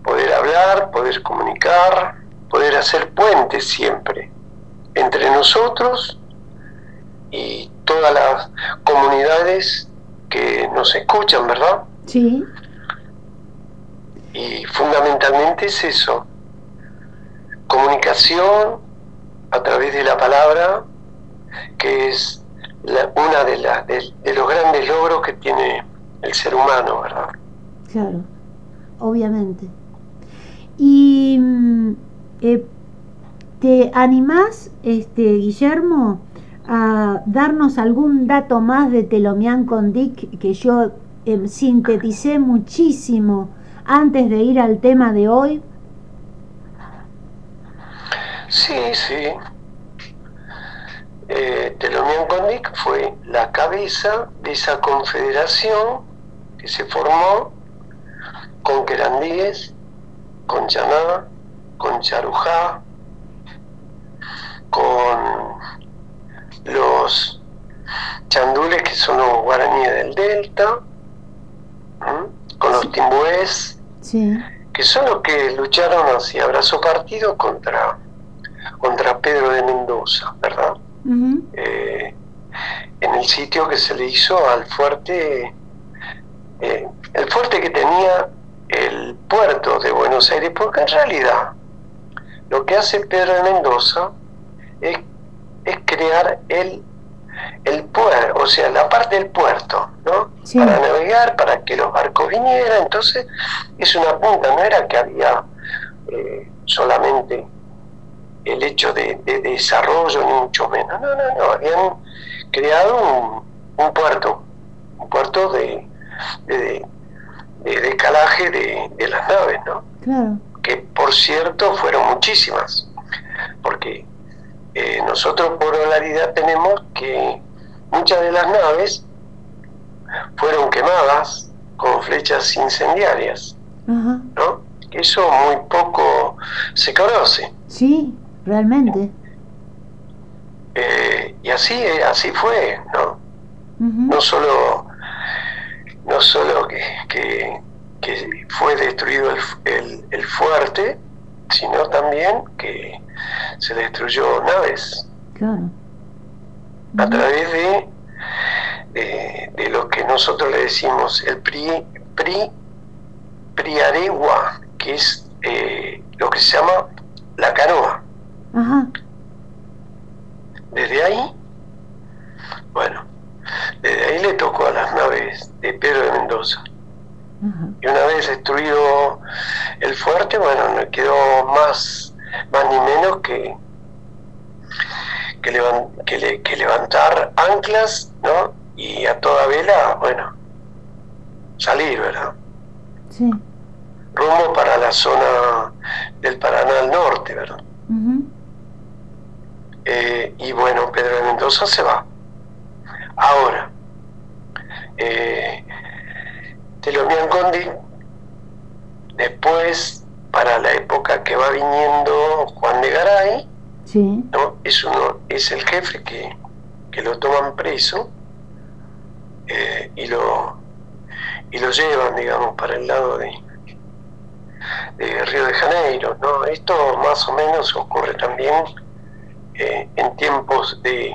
poder hablar, poder comunicar, poder hacer puentes siempre entre nosotros y todas las comunidades que nos escuchan, ¿verdad?
Sí.
Y fundamentalmente es eso, comunicación a través de la palabra, que es una de, las de, los grandes logros que tiene el ser humano, ¿verdad?
Claro, obviamente. Y mm, eh, te animás, este, Guillermo, a darnos algún dato más de Telomian con Dick que yo em, sinteticé muchísimo antes de ir al tema de hoy?
Sí, sí. Eh, Telomian Dick fue la cabeza de esa confederación que se formó con Querandíes, con Chaná, con Charujá, con los chandules que son los guaraníes del delta, con los timbués, que son los que lucharon así, abrazó partido contra, contra Pedro de Mendoza, ¿verdad? Eh, en el sitio que se le hizo al fuerte, eh, el fuerte que tenía el puerto de Buenos Aires, porque en realidad lo que hace Pedro de Mendoza es es crear el, el puerto, o sea, la parte del puerto, ¿no? Para navegar, para que los barcos vinieran. Entonces, es una punta, no era que había eh, solamente el hecho de, desarrollo, ni mucho menos. No, no, no, habían creado un, puerto, un puerto de, de, de escalaje de, las naves, ¿no?
Claro.
Que por cierto fueron muchísimas, porque eh, nosotros por oralidad tenemos que muchas de las naves fueron quemadas con flechas incendiarias, ¿no? Eso muy poco se conoce.
Sí, realmente.
Eh, y así, así fue, ¿no? No solo, no solo que, que, fue destruido el, el fuerte, sino también que se destruyó naves. A través de, de, lo que nosotros le decimos el pri, pri, priaregua, que es eh, lo que se llama la canoa. Desde ahí, bueno, desde ahí le tocó a las naves de Pedro de Mendoza. Y una vez destruido el fuerte, bueno, no quedó más más ni menos que, que, levantar anclas, ¿no? Y a toda vela, bueno, salir, ¿verdad?
Sí.
Rumbo para la zona del Paraná al norte, ¿verdad? Eh, y bueno, Pedro de Mendoza se va. Ahora, eh, Telomian Gondi, después para la época que va viniendo Juan de Garay, ¿no? es, uno, es el jefe que, lo toman preso eh, y, lo, y lo llevan, digamos, para el lado de, de Río de Janeiro. ¿no? Esto más o menos ocurre también eh, en tiempos de,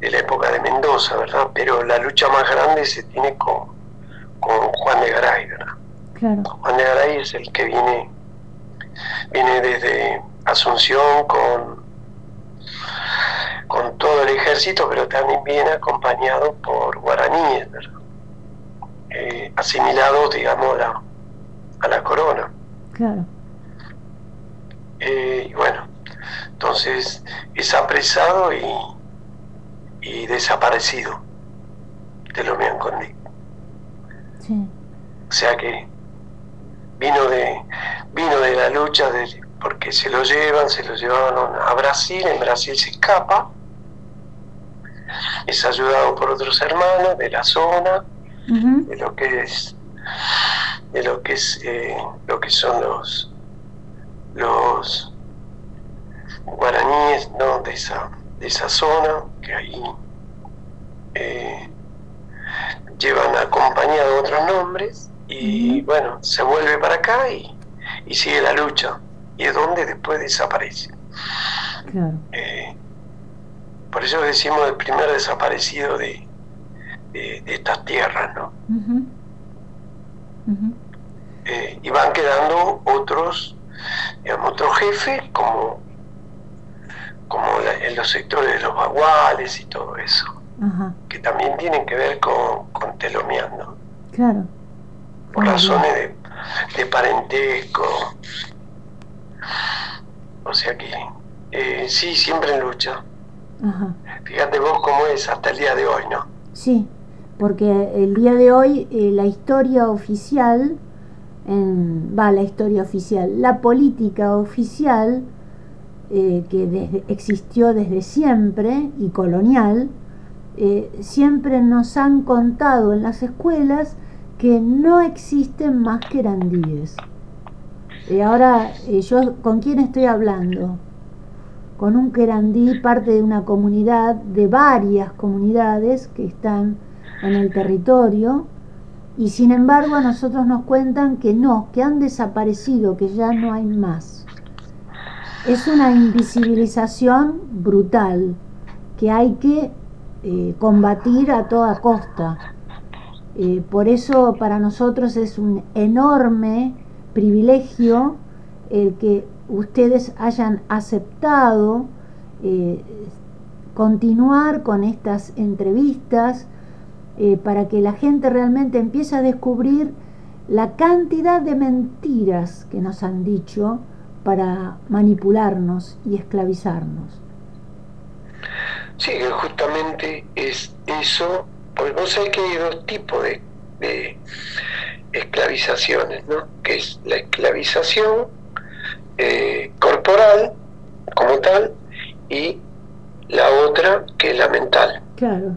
de la época de Mendoza, ¿verdad? Pero la lucha más grande se tiene con, con Juan de Garay, ¿verdad? Juan de Garay es el que viene, viene desde Asunción con, con todo el ejército, pero también viene acompañado por guaraníes, eh, asimilados, digamos, a, a la corona.
Claro.
Eh, y bueno, entonces es apresado y, y desaparecido de lo Condí. Sí. O sea que vino de, vino de la lucha de, porque se lo llevan, se lo llevaron a Brasil, en Brasil se escapa, es ayudado por otros hermanos de la zona, de lo que es de lo que es eh, lo que son los los guaraníes ¿no? de esa de esa zona que ahí eh, llevan acompañado otros nombres y bueno, se vuelve para acá y, sigue la lucha. Y es donde después desaparece. Eh, por eso decimos el primer desaparecido de, de, estas tierras, ¿no? Eh, y van quedando otros, digamos, otros jefes como, como en los sectores de los baguales y todo eso, que también tienen que ver con, con telomeando.
Claro.
Por razones de, parentesco. O sea que eh, sí, siempre en lucha. Fíjate vos cómo es hasta el día de hoy, ¿no?
Sí, porque el día de hoy eh, la historia oficial, va la historia oficial, la política oficial eh, que existió desde siempre y colonial, eh, siempre nos han contado en las escuelas que no existen más querandíes. Y ahora, ¿yo con quién estoy hablando? Con un querandí, parte de una comunidad, de varias comunidades que están en el territorio y sin embargo a nosotros nos cuentan que no, que han desaparecido, que ya no hay más. Es una invisibilización brutal que hay que eh, combatir a toda costa. Eh, por eso para nosotros es un enorme privilegio el que ustedes hayan aceptado eh, continuar con estas entrevistas para que la gente realmente empiece a descubrir la cantidad de mentiras que nos han dicho para manipularnos y esclavizarnos.
Sí, justamente es eso, porque vos sabés que hay dos tipos de, de esclavizaciones, ¿no? Que es la esclavización eh, corporal como tal y la otra que es la mental.
Claro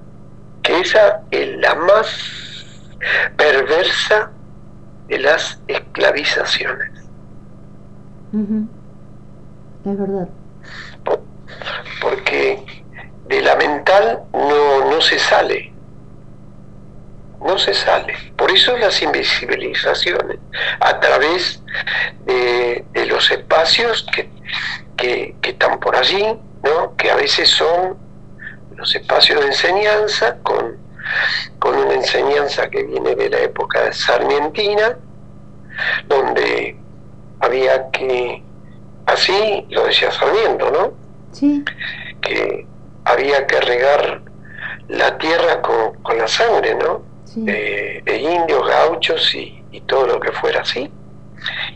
que esa es la más perversa de las esclavizaciones.
Es verdad.
Porque de la mental no, no se sale. No se sale. Por eso las invisibilizaciones, a través de, los espacios que, que, que están por allí, ¿no? que a veces son los espacios de enseñanza con, con una enseñanza que viene de la época sarmientina, donde había que, así lo decía Sarmiento, ¿no?
Sí.
Que había que regar la tierra con, la sangre, ¿no? De, indios, gauchos y, y, todo lo que fuera así.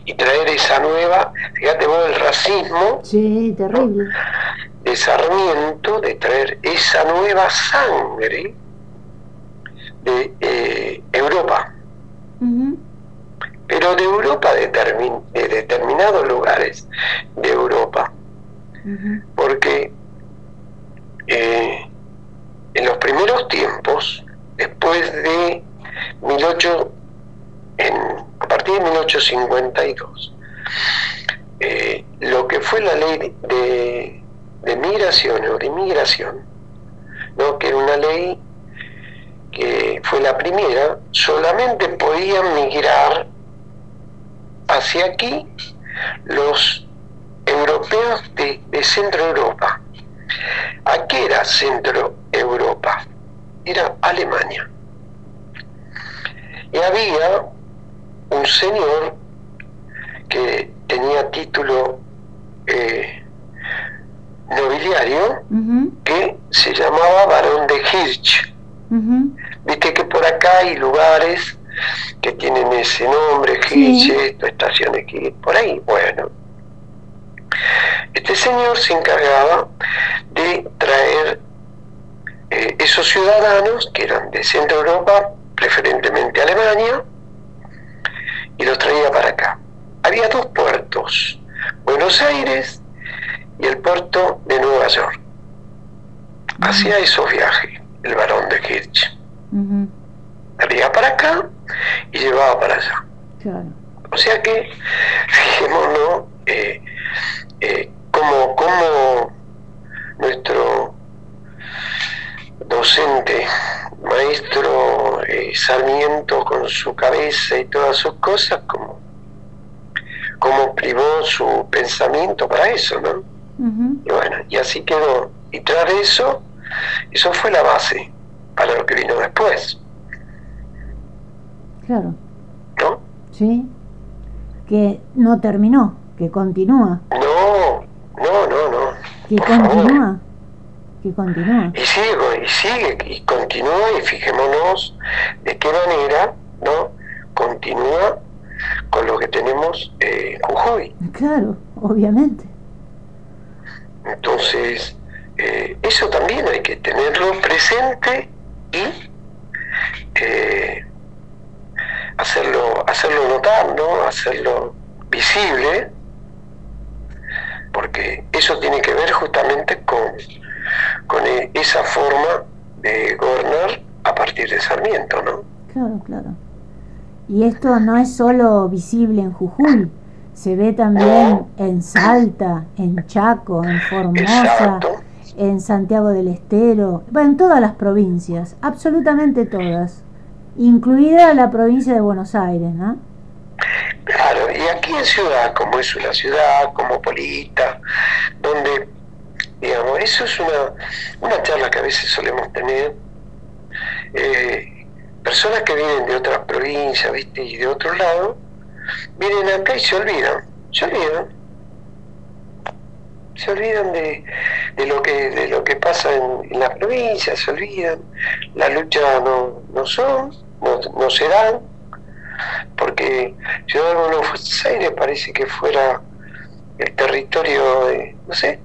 Y traer esa nueva, fíjate vos, el racismo.
Sí, terrible
de Sarmiento de traer esa nueva sangre de eh, Europa. Pero de Europa, de, de, determinados lugares de Europa. Porque eh, en los primeros tiempos, después de 18, en, a partir de 1852, eh, lo que fue la ley de de migración o de inmigración, que era una ley que fue la primera, solamente podían migrar hacia aquí los europeos de, Centro Europa. ¿A qué era Centro Europa? Era Alemania. Y había un señor que tenía título eh, nobiliario que se llamaba Barón de Hirsch. Viste que por acá hay lugares que tienen ese nombre, Hirsch, esto, estaciones que por ahí. Bueno, este señor se encargaba de traer eh, esos ciudadanos que eran de Centro Europa, preferentemente Alemania, y los traía para acá. Había dos puertos, Buenos Aires y el puerto de Nueva York. Hacía esos viajes el varón de Hirsch. Uh para acá y llevaba para allá. O sea que, [laughs] fijémonos eh, eh, como, como nuestro docente maestro eh, Sarmiento con su cabeza y todas sus cosas, como, como privó su pensamiento para eso, ¿no? Y bueno, y así quedó. Y tras eso, eso fue la base para lo que vino después.
Claro.
¿No?
Sí. Que no terminó, que continúa.
No.
Que continúa. Que continúa.
Y sigue, y sigue, y continúa, y fijémonos de qué manera, ¿no? Continúa con lo que tenemos en Jujuy.
Claro, obviamente.
Entonces, eh, eso también hay que tenerlo presente y eh, hacerlo, hacerlo notar, ¿no? hacerlo visible, porque eso tiene que ver justamente con, con e, esa forma de gobernar a partir de Sarmiento, ¿no?
Claro, claro. Y esto no es solo visible en Jujuy, se ve también en Salta, en Chaco, en Formosa, en Santiago del Estero, bueno, en todas las provincias, absolutamente todas incluida la provincia de Buenos Aires, ¿no?
Claro, y aquí en ciudad, como es una ciudad cosmopolita, donde, digamos, eso es una, una charla que a veces solemos tener, eh, personas que vienen de otras provincias, ¿viste? Y de otro lado, vienen acá y se olvidan, se olvidan. Se olvidan de, de lo que de lo que pasa en, en la provincia, se olvidan, la lucha no, no son, no, se dan, porque Ciudad de Buenos Aires parece que fuera el territorio de, no sé,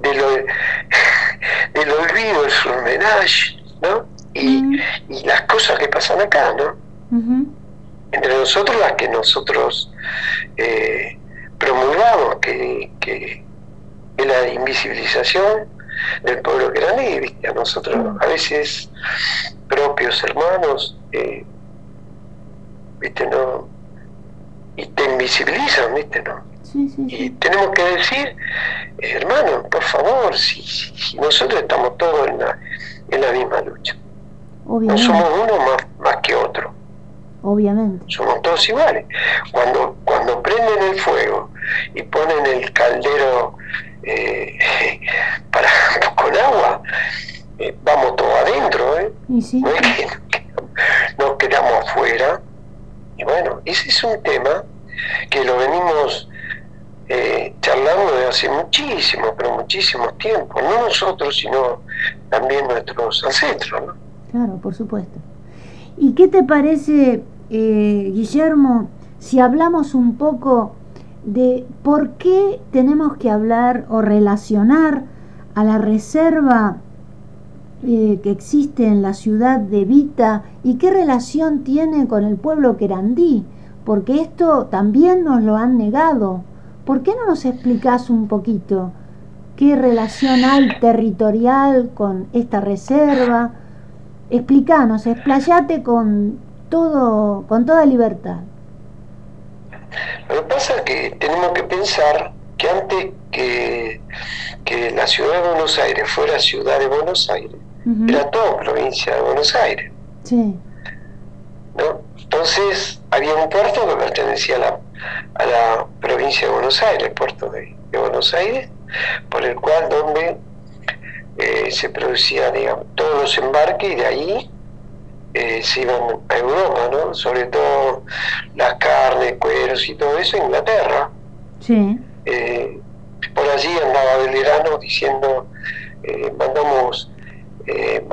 de lo, [laughs] del olvido, el surmenage, ¿no? Y, y, las cosas que pasan acá, ¿no? Entre nosotros las que nosotros eh, promulgamos, que, que la invisibilización del pueblo que era ¿viste? A nosotros a veces propios hermanos eh, ¿viste? No, y te invisibilizan, ¿viste? No? Y tenemos que decir, hermano, por favor, si, si, nosotros estamos todos en la, en la misma lucha. No somos uno más, más que otro.
Obviamente.
Somos todos iguales. Cuando, cuando prenden el fuego y ponen el caldero eh, [laughs] para, con agua, eh, vamos todos adentro, ¿eh? No es que nos quedamos afuera. Y bueno, ese es un tema que lo venimos eh, charlando de hace muchísimo, pero muchísimos tiempos, no nosotros, sino también nuestros ancestros.
Claro, por supuesto. ¿Y qué te parece, eh, Guillermo, si hablamos un poco de por qué tenemos que hablar o relacionar a la reserva eh, que existe en la ciudad de Vita y qué relación tiene con el pueblo querandí, porque esto también nos lo han negado. ¿Por qué no nos explicás un poquito qué relación hay territorial con esta reserva? Explícanos, explayate con todo, con toda libertad.
Lo que pasa es que tenemos que pensar que antes que, que la ciudad de Buenos Aires fuera ciudad de Buenos Aires, era todo provincia de Buenos Aires.
Sí.
¿no? Entonces había un puerto que pertenecía a la, a la provincia de Buenos Aires, el puerto de, Buenos Aires, por el cual donde eh, se producían todos los embarques y de ahí eh, se iban a Europa, ¿no? Sobre todo las carnes, cueros y todo eso, Inglaterra.
Sí.
Eh, por allí andaba Belgrano diciendo, mandamos eh,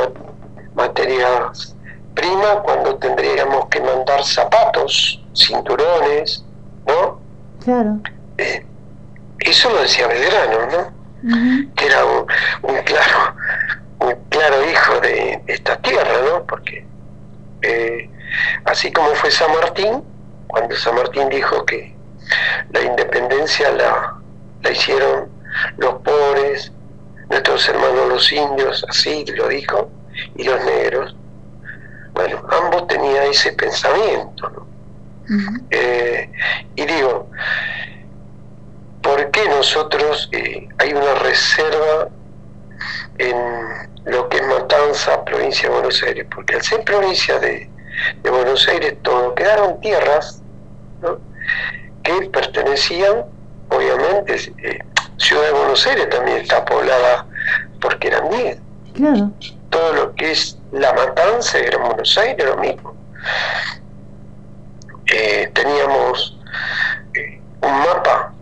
materias primas cuando tendríamos que mandar zapatos, cinturones, ¿no?
Claro.
Eh, eso lo decía Belgrano, ¿no? Que era un, claro un claro hijo de, esta tierra, ¿no? Porque eh, así como fue San Martín, cuando San Martín dijo que la independencia la, la hicieron los pobres, nuestros hermanos los indios, así lo dijo, y los negros, bueno, ambos tenían ese pensamiento, ¿no? Eh, y digo, ¿por qué nosotros eh, hay una reserva en lo que es Matanza, provincia de Buenos Aires, porque al ser provincia de, Buenos Aires todo, quedaron tierras que pertenecían, obviamente, eh, Ciudad de Buenos Aires también está poblada porque eran 10. Claro. Todo lo que es la matanza era en Buenos Aires, lo mismo. Eh, teníamos eh, un mapa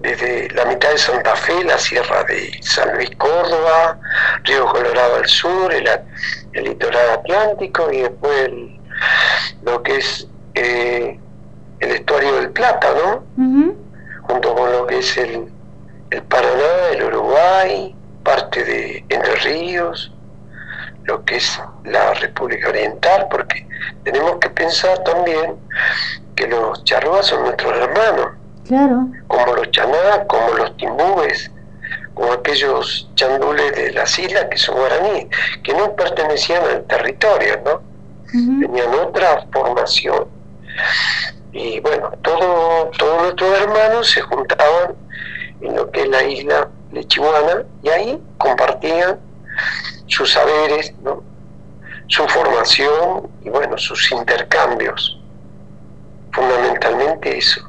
desde la mitad de Santa Fe, la sierra de San Luis Córdoba, Río Colorado al sur, el, litoral atlántico y después lo que es eh, el estuario del Plata, ¿no? Junto con lo que es el, el Paraná, el Uruguay, parte de Entre Ríos, lo que es la República Oriental, porque tenemos que pensar también que los charrúas son nuestros hermanos Claro. Como los chanás, como los timbúes, como aquellos chandules de las islas que son guaraníes, que no pertenecían al territorio, ¿no? Tenían otra formación. Y bueno, todo, todos nuestros hermanos se juntaban en lo que es la isla de Chihuahua y ahí compartían sus saberes, ¿no? su formación y bueno, sus intercambios. Fundamentalmente eso.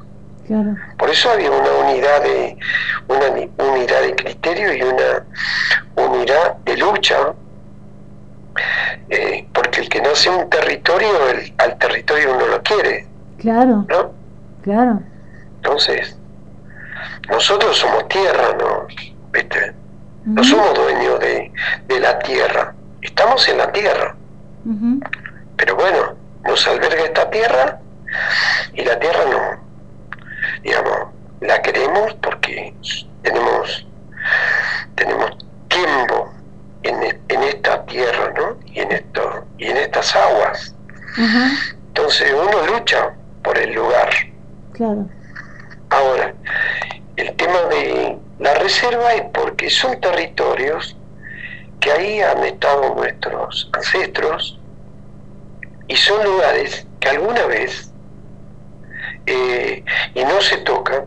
Por eso había una unidad de una unidad de criterio y una unidad de lucha, eh, porque el que nace en un territorio, al territorio uno lo quiere.
Claro. ¿no? Claro.
Entonces, nosotros somos tierra, ¿no? ¿Viste? No somos dueños de, la tierra, estamos en la tierra. Pero bueno, nos alberga esta tierra y la tierra no, digamos, la queremos porque tenemos, tenemos tiempo en, en esta tierra, ¿no? Y en esto, y en estas aguas. Entonces uno lucha por el lugar. Claro. Ahora, el tema de la reserva es porque son territorios que ahí han estado nuestros ancestros y son lugares que alguna vez eh, y no se tocan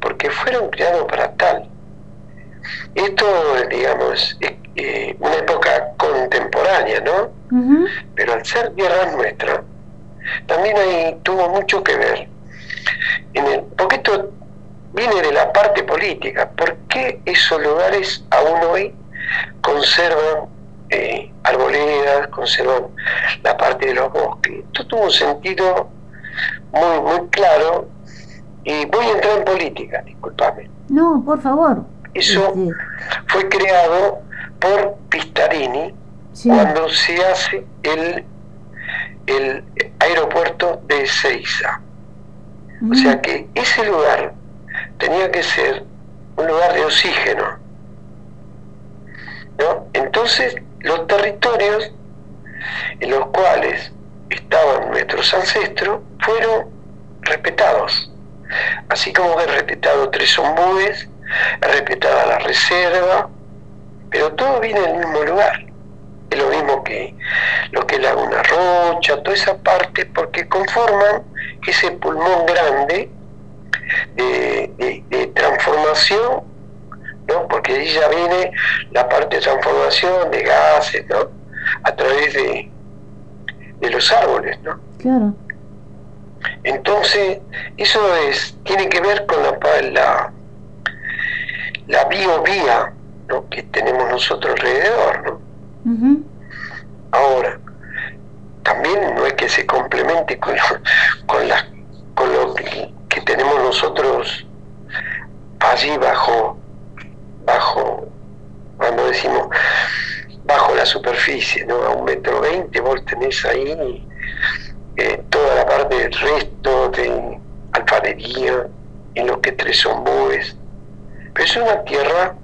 porque fueron creados para tal. Esto, digamos, es eh, una época contemporánea, ¿no? Pero al ser tierra nuestra, también ahí tuvo mucho que ver. En el, porque esto viene de la parte política. ¿Por qué esos lugares aún hoy conservan eh, arboledas, conservan la parte de los bosques? Esto tuvo un sentido muy, muy claro. Y voy a entrar en política, disculpame.
No, por favor.
Eso este. fue creado por Pistarini cuando se hace el, el aeropuerto de Ezeiza. O sea que ese lugar tenía que ser un lugar de oxígeno. ¿no? Entonces, los territorios en los cuales estaban nuestros ancestros fueron respetados. Así como he respetado tres ombúes, he respetado la reserva, pero todo viene del mismo lugar. Es lo mismo que lo que es Laguna Rocha, toda esa parte, porque conforman ese pulmón grande de, transformación, ¿no? porque ahí ya viene la parte de transformación de gases, ¿no? a través de, de los árboles, ¿no? Claro. Entonces, eso es, tiene que ver con la, la, la biovía ¿no? que tenemos nosotros alrededor, ¿no? Ahora, también no es que se complemente con, con, la, con lo que, tenemos nosotros allí bajo, bajo, cuando decimos bajo la superficie, ¿no? A un metro veinte vos tenés ahí eh, toda la parte del resto de alfarería, en lo que tres son búes. Pero es una tierra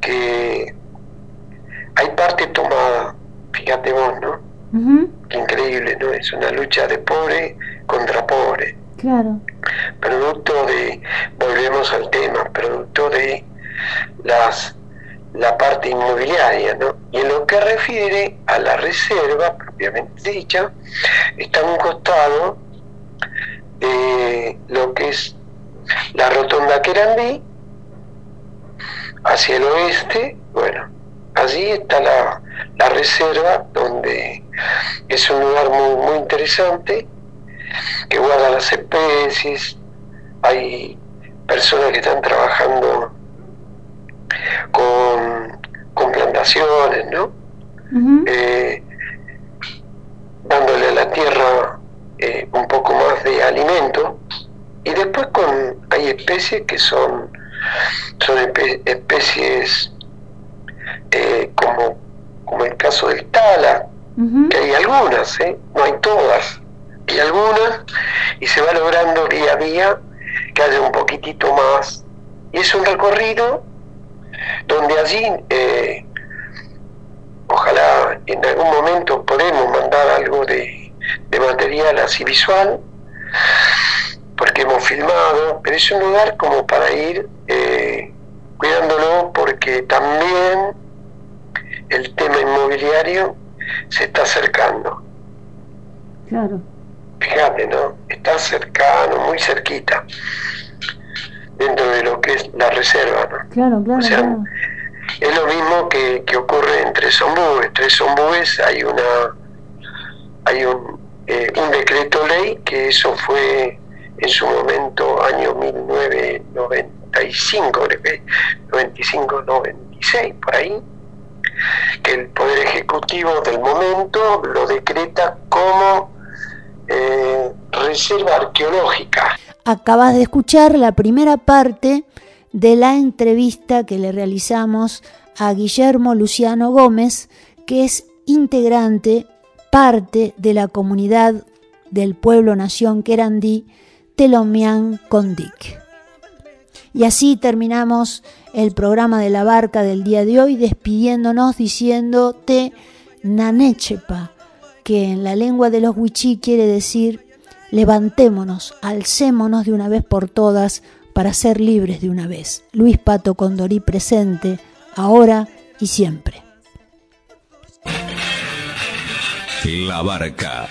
que hay parte tomada, fíjate vos, ¿no? Qué increíble, ¿no? Es una lucha de pobre contra pobre. Claro. Producto de, volvemos al tema, producto de las la parte inmobiliaria, ¿no? Y en lo que refiere a la reserva propiamente dicha, está en un costado de lo que es la rotonda Querandí, hacia el oeste, bueno, allí está la, la reserva, donde es un lugar muy, muy interesante, que guarda las especies, hay personas que están trabajando con, plantaciones, ¿no? Eh, dándole a la tierra eh, un poco más de alimento. Y después con hay especies que son son especies eh, como como el caso del tala que hay algunas no hay todas. Hay algunas y se va logrando día a día que haya un poquitito más. Y es un recorrido donde allí eh, ojalá en algún momento podemos mandar algo de, material así visual, porque hemos filmado, pero es un lugar como para ir eh, cuidándolo porque también el tema inmobiliario se está acercando.
Claro.
Fíjate, ¿no? Está cercano, muy cerquita dentro de lo que es la reserva. ¿no?
Claro, claro, claro.
Es lo mismo que, que ocurre en Tres Ombúes. Tres Ombúes hay una hay un, eh, un decreto ley que eso fue en su momento año 1995, 95, 96, por ahí, que el Poder Ejecutivo del momento lo decreta como eh, reserva arqueológica
acabas de escuchar la primera parte de la entrevista que le realizamos a Guillermo Luciano Gómez, que es integrante, parte de la comunidad del pueblo nación Querandí, Telomian Condic. Y así terminamos el programa de la barca del día de hoy, despidiéndonos diciéndote Nanechepa, que en la lengua de los huichí quiere decir levantémonos, alcémonos de una vez por todas para ser libres de una vez. Luis Pato Condorí presente, ahora y siempre.
La Barca,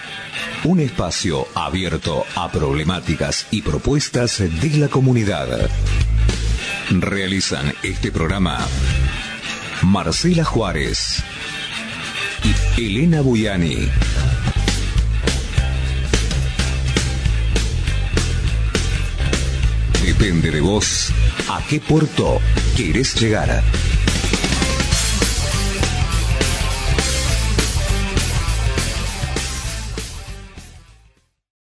un espacio abierto a problemáticas y propuestas de la comunidad. Realizan este programa Marcela Juárez y Elena Buyani. Depende de vos a qué puerto querés llegar.